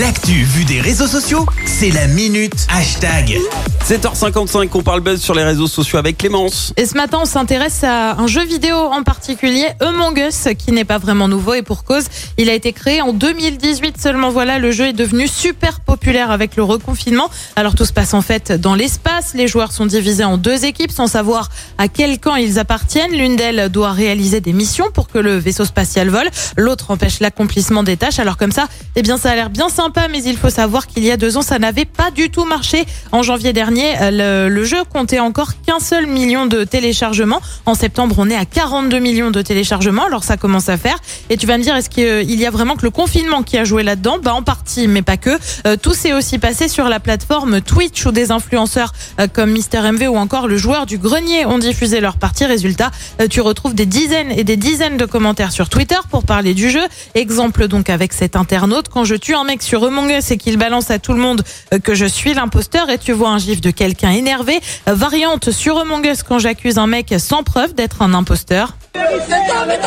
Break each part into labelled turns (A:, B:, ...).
A: L'actu vue des réseaux sociaux, c'est la minute hashtag.
B: 7h55, on parle buzz sur les réseaux sociaux avec Clémence.
C: Et ce matin, on s'intéresse à un jeu vidéo en particulier, Among Us, qui n'est pas vraiment nouveau et pour cause, il a été créé en 2018 seulement. Voilà, le jeu est devenu super populaire avec le reconfinement. Alors tout se passe en fait dans l'espace. Les joueurs sont divisés en deux équipes sans savoir à quel camp ils appartiennent. L'une d'elles doit réaliser des missions pour que le vaisseau spatial vole. L'autre empêche l'accomplissement des tâches. Alors comme ça, eh bien ça a l'air bien sympa, mais il faut savoir qu'il y a deux ans, ça n'avait pas du tout marché. En janvier dernier, le, jeu comptait encore qu'un seul million de téléchargements. En septembre, on est à 42 millions de téléchargements. Alors ça commence à faire. Et tu vas me dire, est-ce qu'il y a vraiment que le confinement qui a joué là-dedans? Bah en partie, mais pas que. Euh, tout s'est aussi passé sur la plateforme Twitch où des influenceurs euh, comme Mister MV ou encore le joueur du grenier ont diffusé leur partie. Résultat, euh, tu retrouves des dizaines et des dizaines de commentaires sur Twitter pour parler du jeu. Exemple donc avec cet internaute, quand je tue un mec sur Among Us et qu'il balance à tout le monde euh, que je suis l'imposteur et tu vois un gif de quelqu'un énervé. Euh, Variante sur Among Us quand j'accuse un mec sans preuve d'être un imposteur.
D: Cet homme est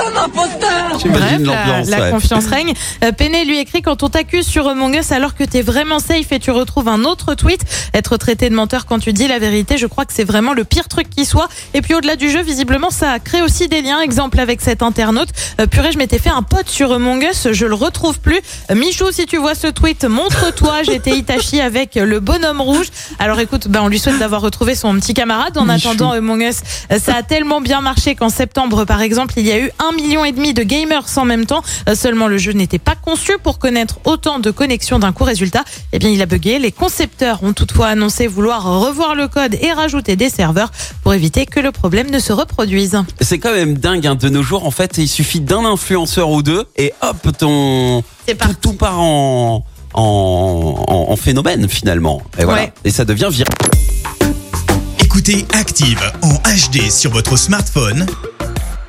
D: un imposteur
C: Bref, la,
B: l'ambiance.
C: la
B: ouais.
C: confiance règne. Euh, Péné lui écrit quand on t'accuse sur Among Us alors que t'es vraiment safe et tu retrouves un autre tweet. Être traité de menteur quand tu dis la vérité, je crois que c'est vraiment le pire truc qui soit. Et puis au-delà du jeu, visiblement, ça crée aussi des liens. Exemple avec cet internaute. Euh, purée, je m'étais fait un pote sur Among Us, je le retrouve plus. Euh, Michou, si tu vois ce tweet, montre-toi. J'étais Itachi avec le bonhomme rouge. Alors écoute, ben, on lui souhaite d'avoir retrouvé son petit camarade. En
B: Michou.
C: attendant Among Us, ça a tellement bien marché qu'en septembre, par exemple, il y a eu un million et demi de gamers en même temps. Euh, Seulement, le jeu n'était pas conçu pour connaître autant de connexions d'un coup. Résultat, eh bien, il a bugué. Les concepteurs ont toutefois annoncé vouloir revoir le code et rajouter des serveurs pour éviter que le problème ne se reproduise.
B: C'est quand même dingue hein, de nos jours. En fait, il suffit d'un influenceur ou deux et hop, ton tout, tout part en, en, en- en phénomène finalement. Et voilà.
C: Ouais.
B: Et ça devient viral.
A: Écoutez Active en HD sur votre smartphone,